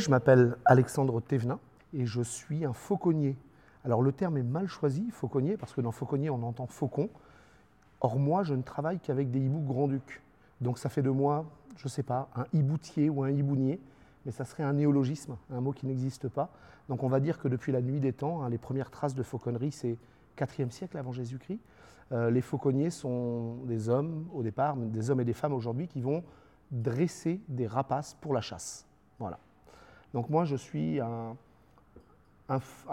Je m'appelle Alexandre Thévenin et je suis un fauconnier. Alors le terme est mal choisi, fauconnier, parce que dans fauconnier on entend faucon. Or moi je ne travaille qu'avec des hiboux grand-ducs. Donc ça fait de moi, je ne sais pas, un hiboutier ou un hibounier, mais ça serait un néologisme, un mot qui n'existe pas. Donc on va dire que depuis la nuit des temps, hein, les premières traces de fauconnerie, c'est 4e siècle avant Jésus-Christ. Euh, les fauconniers sont des hommes au départ, des hommes et des femmes aujourd'hui qui vont dresser des rapaces pour la chasse. Voilà. Donc moi, je suis un,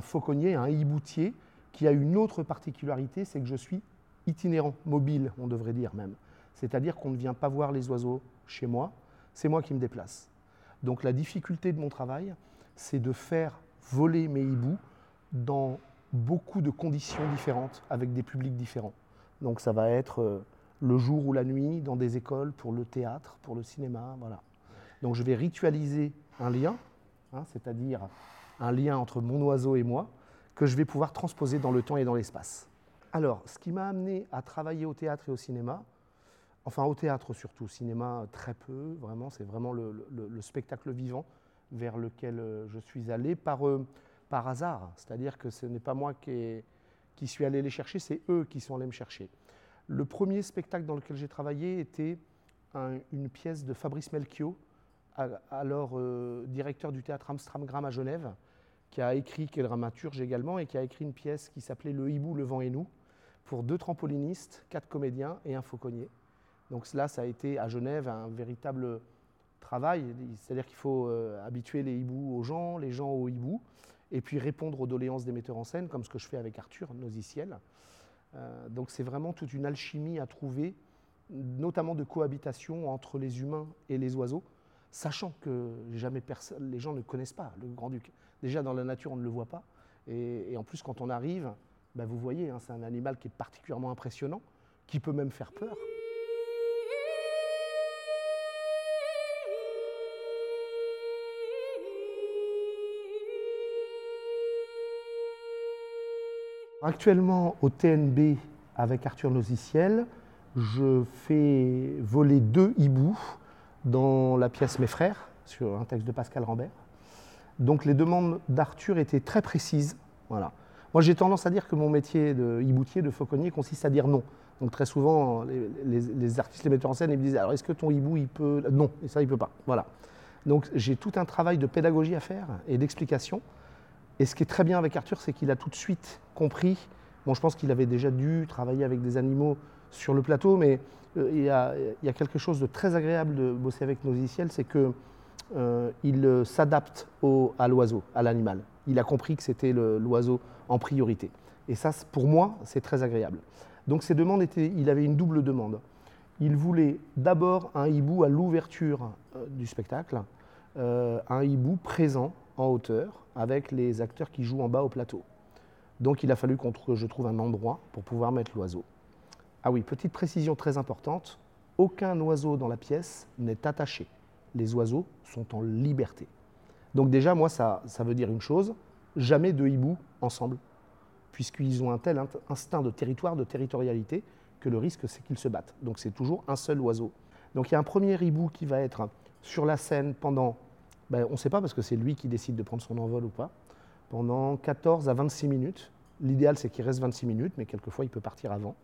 fauconnier, un hiboutier, qui a une autre particularité, c'est que je suis itinérant, mobile, on devrait dire même. C'est-à-dire qu'on ne vient pas voir les oiseaux chez moi, c'est moi qui me déplace. Donc la difficulté de mon travail, c'est de faire voler mes hiboux dans beaucoup de conditions différentes, avec des publics différents. Donc ça va être euh, le jour ou la nuit, dans des écoles, pour le théâtre, pour le cinéma, voilà. Donc je vais ritualiser un lien Hein, c'est-à-dire un lien entre mon oiseau et moi, que je vais pouvoir transposer dans le temps et dans l'espace. Alors, ce qui m'a amené à travailler au théâtre et au cinéma, enfin au théâtre surtout, au cinéma très peu, vraiment, c'est vraiment le, spectacle vivant vers lequel euh, je suis allé par, euh, par hasard. C'est-à-dire que ce n'est pas moi qui suis allé les chercher, c'est eux qui sont allés me chercher. Le premier spectacle dans lequel j'ai travaillé était une pièce de Fabrice Melchior, alors euh, directeur du théâtre Amstramgram à Genève, qui a écrit, qui est dramaturge également, et qui a écrit une pièce qui s'appelait Le hibou, le vent et nous, pour deux trampolinistes, quatre comédiens et un fauconnier. Donc cela, ça a été à Genève un véritable travail, c'est-à-dire qu'il faut euh, habituer les hiboux aux gens, les gens aux hiboux, et puis répondre aux doléances des metteurs en scène, comme ce que je fais avec Arthur Nosiciel. Euh, donc c'est vraiment toute une alchimie à trouver, notamment de cohabitation entre les humains et les oiseaux, sachant que jamais les gens ne connaissent pas le grand-duc. Déjà dans la nature, on ne le voit pas. Et, en plus, quand on arrive, ben, vous voyez, hein, c'est un animal qui est particulièrement impressionnant, qui peut même faire peur. Actuellement, au TNB, avec Arthur Nosiciel, je fais voler deux hiboux dans la pièce Mes frères, sur un texte de Pascal Rambert. Donc les demandes d'Arthur étaient très précises. Voilà. Moi j'ai tendance à dire que mon métier de hiboutier, de fauconnier, consiste à dire non. Donc très souvent, les, artistes, les metteurs en scène, ils me disent alors est-ce que ton hibou il peut? Non, et ça il peut pas. Voilà. Donc j'ai tout un travail de pédagogie à faire et d'explication. Et ce qui est très bien avec Arthur, c'est qu'il a tout de suite compris. Bon, je pense qu'il avait déjà dû travailler avec des animaux sur le plateau, mais euh, il, y a, quelque chose de très agréable de bosser avec nos c'est qu'il euh, euh, s'adapte à l'oiseau, à l'animal. Il a compris que c'était l'oiseau en priorité. Et ça, pour moi, c'est très agréable. Donc ces demandes étaient, il avait une double demande. Il voulait d'abord un hibou à l'ouverture du spectacle, un hibou présent en hauteur avec les acteurs qui jouent en bas au plateau. Donc il a fallu que je trouve un endroit pour pouvoir mettre l'oiseau. Ah oui, petite précision très importante, aucun oiseau dans la pièce n'est attaché. Les oiseaux sont en liberté. Donc déjà, moi, ça, ça veut dire une chose, jamais de hiboux ensemble, puisqu'ils ont un tel instinct de territoire, de territorialité, que le risque, c'est qu'ils se battent. Donc c'est toujours un seul oiseau. Donc il y a un premier hibou qui va être sur la scène pendant, ben, on ne sait pas parce que c'est lui qui décide de prendre son envol ou pas, pendant 14 à 26 minutes. L'idéal, c'est qu'il reste 26 minutes, mais quelquefois, il peut partir avant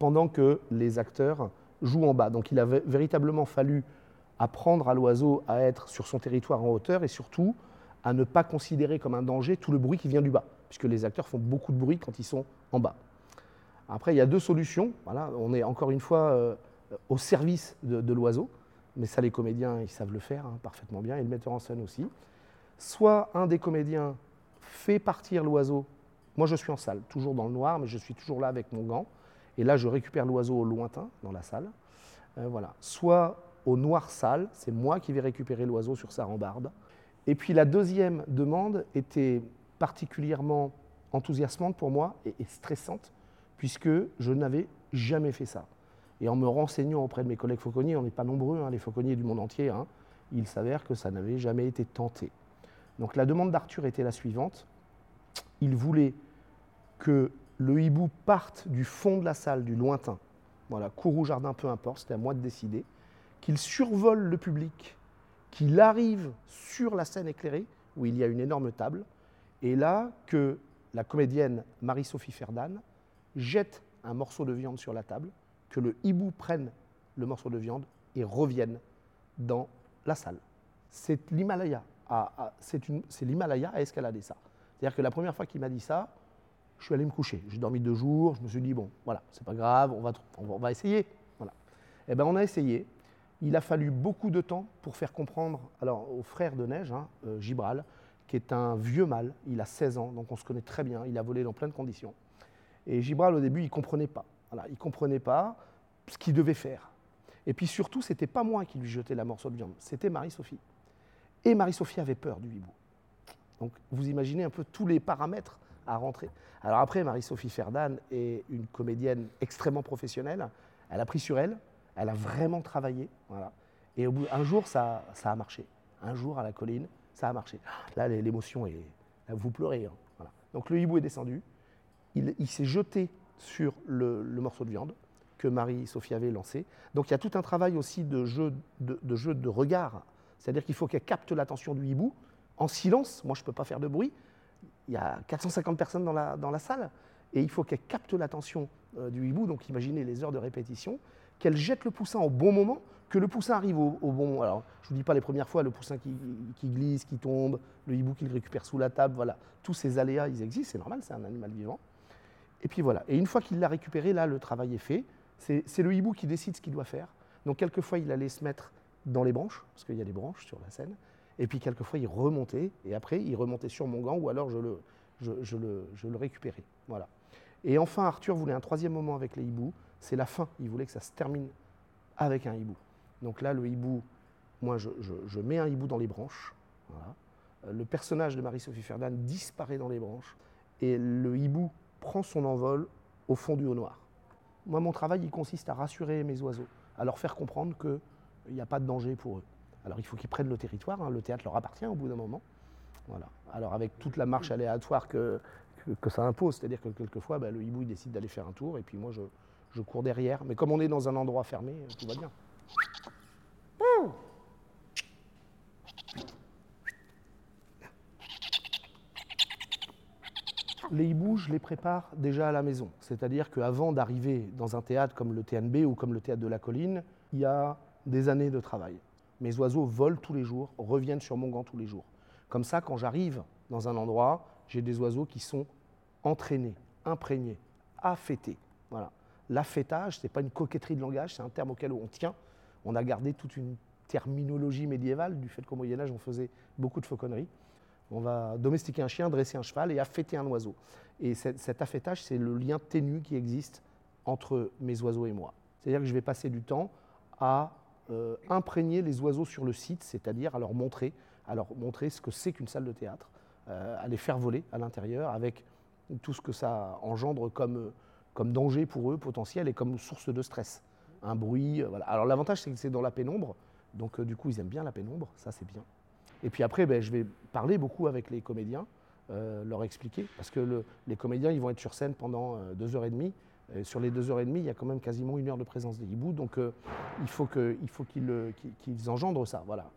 pendant que les acteurs jouent en bas. Donc il a véritablement fallu apprendre à l'oiseau à être sur son territoire en hauteur et surtout à ne pas considérer comme un danger tout le bruit qui vient du bas, puisque les acteurs font beaucoup de bruit quand ils sont en bas. Après, il y a deux solutions. Voilà, on est encore une fois euh, au service de, l'oiseau, mais ça, les comédiens, ils savent le faire hein, parfaitement bien, et le metteur en scène aussi. Soit un des comédiens fait partir l'oiseau. Moi, je suis en salle, toujours dans le noir, mais je suis toujours là avec mon gant. Et là, je récupère l'oiseau au lointain, dans la salle. Euh, voilà. Soit au noir salle, c'est moi qui vais récupérer l'oiseau sur sa rambarde. Et puis la deuxième demande était particulièrement enthousiasmante pour moi et, stressante, puisque je n'avais jamais fait ça. Et en me renseignant auprès de mes collègues fauconniers, on n'est pas nombreux, hein, les fauconniers du monde entier, hein, il s'avère que ça n'avait jamais été tenté. Donc la demande d'Arthur était la suivante. Il voulait que le hibou parte du fond de la salle, du lointain, voilà, cour ou jardin, peu importe, c'était à moi de décider, qu'il survole le public qu'il arrive sur la scène éclairée, où il y a une énorme table, et là que la comédienne Marie-Sophie Ferdan jette un morceau de viande sur la table, que le hibou prenne le morceau de viande et revienne dans la salle. C'est l'Himalaya c'est l'Himalaya à escalader ça. C'est-à-dire que la première fois qu'il m'a dit ça, je suis allé me coucher. J'ai dormi deux jours, je me suis dit, bon, voilà, c'est pas grave, on va, on va essayer. Voilà. Eh bien, on a essayé. Il a fallu beaucoup de temps pour faire comprendre alors, au frère de Neige, hein, euh, Gibral, qui est un vieux mâle, il a 16 ans, donc on se connaît très bien, il a volé dans plein de conditions. Et Gibral, au début, il ne comprenait pas. Voilà, il ne comprenait pas ce qu'il devait faire. Et puis surtout, ce n'était pas moi qui lui jetais la morceau de viande, c'était Marie-Sophie. Et Marie-Sophie avait peur du hibou. Donc vous imaginez un peu tous les paramètres rentrer. Alors après, Marie-Sophie Ferdan est une comédienne extrêmement professionnelle. Elle a pris sur elle, elle a vraiment travaillé. Et au bout, un jour, ça, a marché. Un jour, à la colline, ça a marché. Là, l'émotion est. vous pleurez. Hein. Donc le hibou est descendu. Il, s'est jeté sur le, morceau de viande que Marie-Sophie avait lancé. Donc il y a tout un travail aussi de, jeu de regard. C'est-à-dire qu'il faut qu'elle capte l'attention du hibou en silence. Moi, je ne peux pas faire de bruit il y a 450 personnes dans la, dans la salle, et il faut qu'elle capte l'attention euh, du hibou, donc imaginez les heures de répétition, qu'elle jette le poussin au bon moment, que le poussin arrive au, bon moment. Alors, je ne vous dis pas les premières fois, le poussin qui, glisse, qui tombe, le hibou qui le récupère sous la table, voilà. Tous ces aléas, ils existent, c'est normal, c'est un animal vivant. Et puis voilà. Et une fois qu'il l'a récupéré, là, le travail est fait. C'est le hibou qui décide ce qu'il doit faire. Donc, quelquefois, il allait se mettre dans les branches, parce qu'il y a des branches sur la scène. Et puis quelquefois, il remontait, et après, il remontait sur mon gant, ou alors je le, je, le, je le récupérais. Voilà. Et enfin, Arthur voulait un troisième moment avec les hiboux, c'est la fin. Il voulait que ça se termine avec un hibou. Donc là, le hibou, moi, je, je mets un hibou dans les branches. Voilà. Euh, le personnage de Marie-Sophie Ferdinand disparaît dans les branches, et le hibou prend son envol au fond du haut noir. Moi, mon travail, il consiste à rassurer mes oiseaux, à leur faire comprendre qu'il n'y a pas de danger pour eux. Alors il faut qu'ils prennent le territoire, hein. le théâtre leur appartient au bout d'un moment. Voilà. Alors avec toute la marche aléatoire que, ça impose, c'est-à-dire que quelquefois bah, le hibou décide d'aller faire un tour et puis moi je, cours derrière. Mais comme on est dans un endroit fermé, tout va bien. Les hiboux, je les prépare déjà à la maison. C'est-à-dire qu'avant d'arriver dans un théâtre comme le TNB ou comme le théâtre de la colline, il y a des années de travail. Mes oiseaux volent tous les jours, reviennent sur mon gant tous les jours. Comme ça, quand j'arrive dans un endroit, j'ai des oiseaux qui sont entraînés, imprégnés, affêtés. Voilà. L'affêtage, ce n'est pas une coquetterie de langage, c'est un terme auquel on tient. On a gardé toute une terminologie médiévale du fait qu'au Moyen Âge, on faisait beaucoup de fauconnerie. On va domestiquer un chien, dresser un cheval et affêter un oiseau. Et cet affêtage, c'est le lien ténu qui existe entre mes oiseaux et moi. C'est-à-dire que je vais passer du temps à euh, imprégner les oiseaux sur le site, c'est-à-dire à leur montrer, à leur montrer ce que c'est qu'une salle de théâtre, euh, à les faire voler à l'intérieur avec tout ce que ça engendre comme, comme danger pour eux potentiel et comme source de stress. Un bruit, euh, voilà. Alors l'avantage c'est que c'est dans la pénombre, donc du coup ils aiment bien la pénombre, ça c'est bien. Et puis après, ben, je vais parler beaucoup avec les comédiens, leur expliquer, parce que les comédiens ils vont être sur scène pendant deux heures et demie, sur les deux heures et demie, il y a quand même quasiment une heure de présence des hiboux, donc euh, il faut qu'ils engendrent ça. Voilà.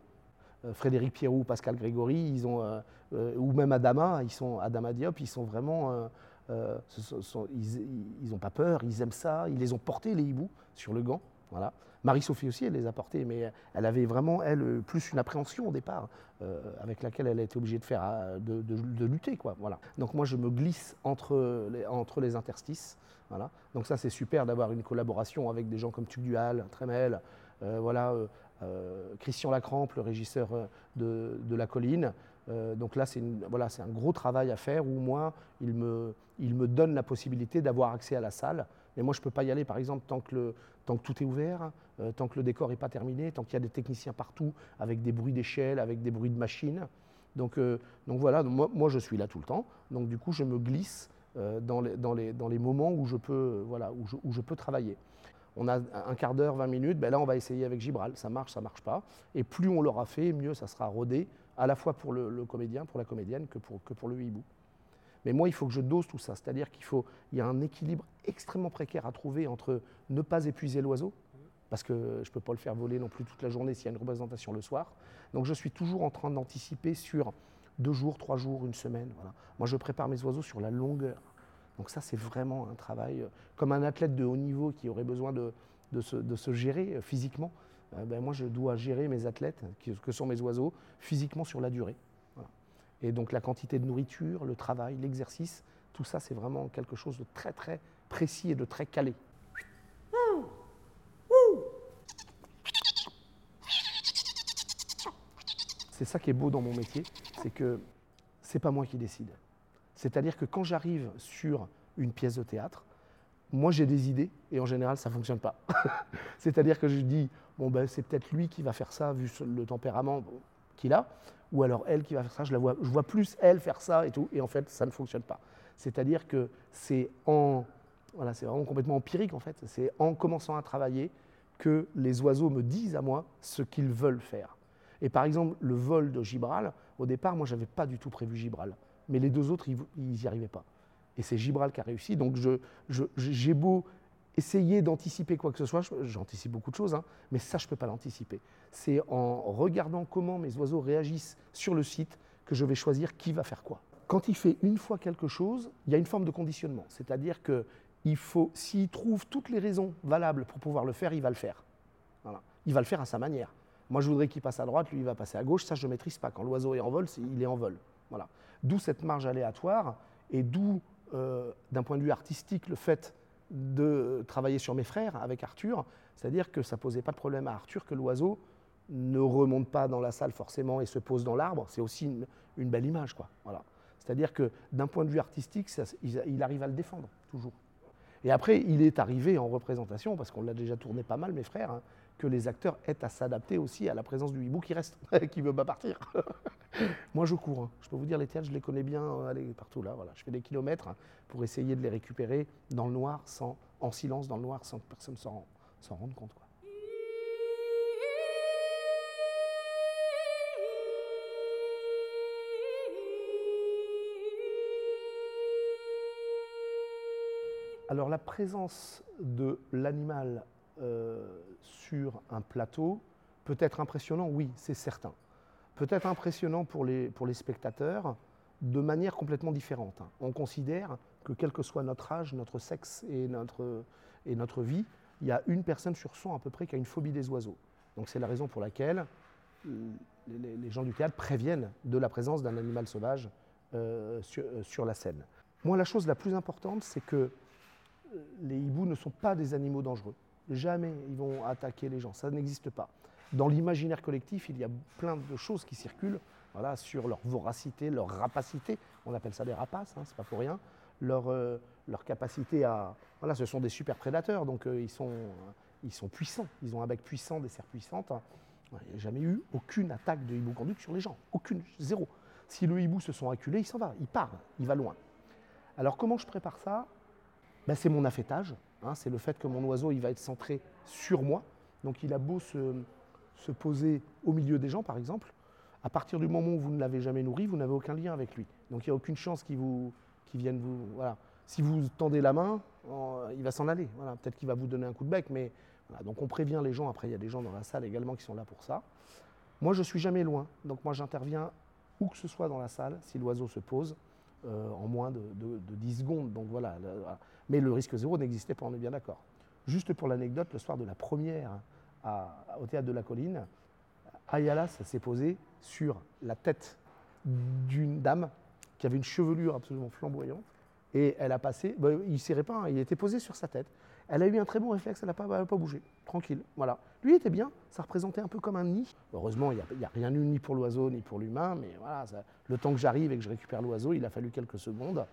Euh, Frédéric Pierrot, Pascal Grégory, ils ont, euh, ou même Adama, ils sont, Adama Diop, ils sont vraiment. ils n'ont pas peur, ils aiment ça, ils les ont portés, les hiboux, sur le gant. Marie-Sophie aussi, elle les a portés, mais elle avait vraiment, elle, plus une appréhension au départ, avec laquelle elle a été obligée de, faire, de, lutter. Quoi. Voilà. Donc moi, je me glisse entre les, interstices. Voilà. Donc ça, c'est super d'avoir une collaboration avec des gens comme Tugdual, Tremel, euh, voilà, euh, euh, Christian Lacrampe, le régisseur de, La Colline. donc là, c'est un gros travail à faire où moi, il il me donne la possibilité d'avoir accès à la salle. Mais moi, je ne peux pas y aller, par exemple, tant que, tout est ouvert, tant que le décor n'est pas terminé, tant qu'il y a des techniciens partout, avec des bruits d'échelle, avec des bruits de machines. Donc, donc voilà, moi, je suis là tout le temps. Donc du coup, je me glisse euh, dans les, moments où je peux, travailler. On a un quart d'heure, 20 minutes, ben là on va essayer avec Gibral, ça marche, ça marche pas. Et plus on l'aura fait, mieux ça sera rodé, à la fois pour le, comédien, pour la comédienne, que pour le hibou. Mais moi, il faut que je dose tout ça, c'est-à-dire qu'il faut, il y a un équilibre extrêmement précaire à trouver entre ne pas épuiser l'oiseau, parce que je ne peux pas le faire voler non plus toute la journée s'il y a une représentation le soir. Donc je suis toujours en train d'anticiper sur deux jours, trois jours, une semaine. Voilà. Moi, je prépare mes oiseaux sur la longueur. Donc ça, c'est vraiment un travail, euh, comme un athlète de haut niveau qui aurait besoin de, de, se, gérer euh, physiquement. Euh, ben moi, je dois gérer mes athlètes, que sont mes oiseaux, physiquement sur la durée. Et donc la quantité de nourriture, le travail, l'exercice, tout ça, c'est vraiment quelque chose de très, très précis et de très calé. C'est ça qui est beau dans mon métier, c'est que c'est pas moi qui décide. C'est-à-dire que quand j'arrive sur une pièce de théâtre, moi j'ai des idées et en général ça ne fonctionne pas. C'est-à-dire que je dis, bon ben c'est peut-être lui qui va faire ça vu le tempérament qu'il a, ou alors elle qui va faire ça, je, la vois, je vois plus elle faire ça et tout, et en fait ça ne fonctionne pas. C'est-à-dire que c'est en, voilà, c'est vraiment complètement empirique en fait, c'est en commençant à travailler que les oiseaux me disent à moi ce qu'ils veulent faire. Et par exemple, le vol de Gibral, au départ, moi, je n'avais pas du tout prévu Gibral. Mais les deux autres, ils n'y arrivaient pas. Et c'est Gibral qui a réussi. Donc j'ai beau essayer d'anticiper quoi que ce soit, j'anticipe beaucoup de choses, hein, mais ça, je ne peux pas l'anticiper. C'est en regardant comment mes oiseaux réagissent sur le site que je vais choisir qui va faire quoi. Quand il fait une fois quelque chose, il y a une forme de conditionnement. C'est-à-dire que il faut, s'il trouve toutes les raisons valables pour pouvoir le faire, il va le faire. Voilà. Il va le faire à sa manière. Moi, je voudrais qu'il passe à droite, lui, il va passer à gauche. Ça, je ne maîtrise pas. Quand l'oiseau est en vol, il est en vol. Voilà. D'où cette marge aléatoire et d'où, euh, d'un point de vue artistique, le fait de travailler sur mes frères avec Arthur. C'est-à-dire que ça posait pas de problème à Arthur que l'oiseau ne remonte pas dans la salle forcément et se pose dans l'arbre. C'est aussi une, belle image. Quoi. Voilà. C'est-à-dire que d'un point de vue artistique, il arrive à le défendre, toujours. Et après, il est arrivé en représentation, parce qu'on l'a déjà tourné pas mal, mes frères, hein, que les acteurs aient à s'adapter aussi à la présence du hibou qui reste, qui ne veut pas partir. Moi, je cours. Hein. Je peux vous dire, les théâtres, je les connais bien euh, aller partout là. Voilà. Je fais des kilomètres hein, pour essayer de les récupérer dans le noir, sans, en silence, dans le noir, sans que personne s'en rende compte. Alors la présence de l'animal euh, sur un plateau peut être impressionnant, oui, c'est certain. Peut être impressionnant pour les, pour les spectateurs de manière complètement différente. On considère que quel que soit notre âge, notre sexe et notre, et notre vie, il y a une personne sur 100 à peu près qui a une phobie des oiseaux. Donc c'est la raison pour laquelle euh, les, gens du théâtre préviennent de la présence d'un animal sauvage euh, sur, sur, la scène. Moi, la chose la plus importante, c'est que les hiboux ne sont pas des animaux dangereux. Jamais ils vont attaquer les gens, ça n'existe pas. Dans l'imaginaire collectif, il y a plein de choses qui circulent voilà, sur leur voracité, leur rapacité. On appelle ça des rapaces, hein, c'est pas pour rien. Leur, euh, capacité à. Voilà, ce sont des super prédateurs, donc euh, ils, sont, ils sont puissants. Ils ont un bec puissant, des serres puissantes. Il n'y a jamais eu aucune attaque de hibou conduite sur les gens. Aucune, zéro. Si le hibou se sent acculé, il s'en va, il part, il va loin. Alors comment je prépare ça? Ben, c'est mon affêtage. Hein, c'est le fait que mon oiseau il va être centré sur moi. Donc il a beau se, poser au milieu des gens, par exemple. À partir du moment où vous ne l'avez jamais nourri, vous n'avez aucun lien avec lui. Donc il n'y a aucune chance qu'il vous, vienne vous. Voilà. Si vous tendez la main, il va s'en aller. Voilà. Peut-être qu'il va vous donner un coup de bec, mais donc on prévient les gens. Après, il y a des gens dans la salle également qui sont là pour ça. Moi, je suis jamais loin. Donc moi, j'interviens où que ce soit dans la salle si l'oiseau se pose. Euh, en moins de, 10 secondes. Donc voilà, Mais le risque zéro n'existait pas, on est bien d'accord. Juste pour l'anecdote, le soir de la première au théâtre de la colline, Ayala s'est posé sur la tête d'une dame qui avait une chevelure absolument flamboyante. Et elle a passé, bah, il ne serrait pas, hein, il était posé sur sa tête. Elle a eu un très bon réflexe, elle n'a pas, bougé, tranquille. Voilà. Lui était bien, ça représentait un peu comme un nid. Heureusement, il n'y a, rien eu ni pour l'oiseau ni pour l'humain, mais voilà, le temps que j'arrive et que je récupère l'oiseau, il a fallu quelques secondes.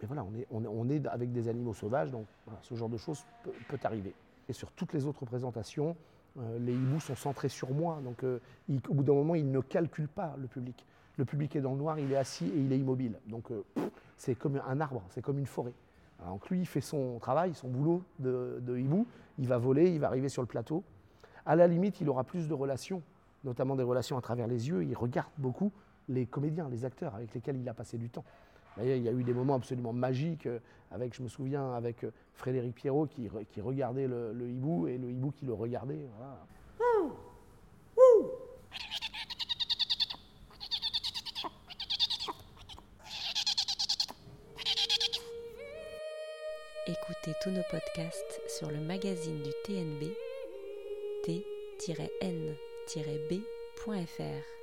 Mais voilà, on est, on, est avec des animaux sauvages, donc ce genre de choses peut, arriver. Et sur toutes les autres présentations, euh, les hiboux sont centrés sur moi, donc euh, au bout d'un moment, ils ne calculent pas le public. Le public est dans le noir, il est assis et il est immobile. Donc euh, c'est comme un arbre, c'est comme une forêt. Donc lui, il fait son travail, son boulot de, hibou, il va voler, il va arriver sur le plateau. À la limite, il aura plus de relations, notamment des relations à travers les yeux. Il regarde beaucoup les comédiens, les acteurs avec lesquels il a passé du temps. Il y a eu des moments absolument magiques, avec, je me souviens, avec Frédéric Pierrot qui, regardait le, hibou et le hibou qui le regardait. Podcasts sur le magazine du TNB t-n-b.fr.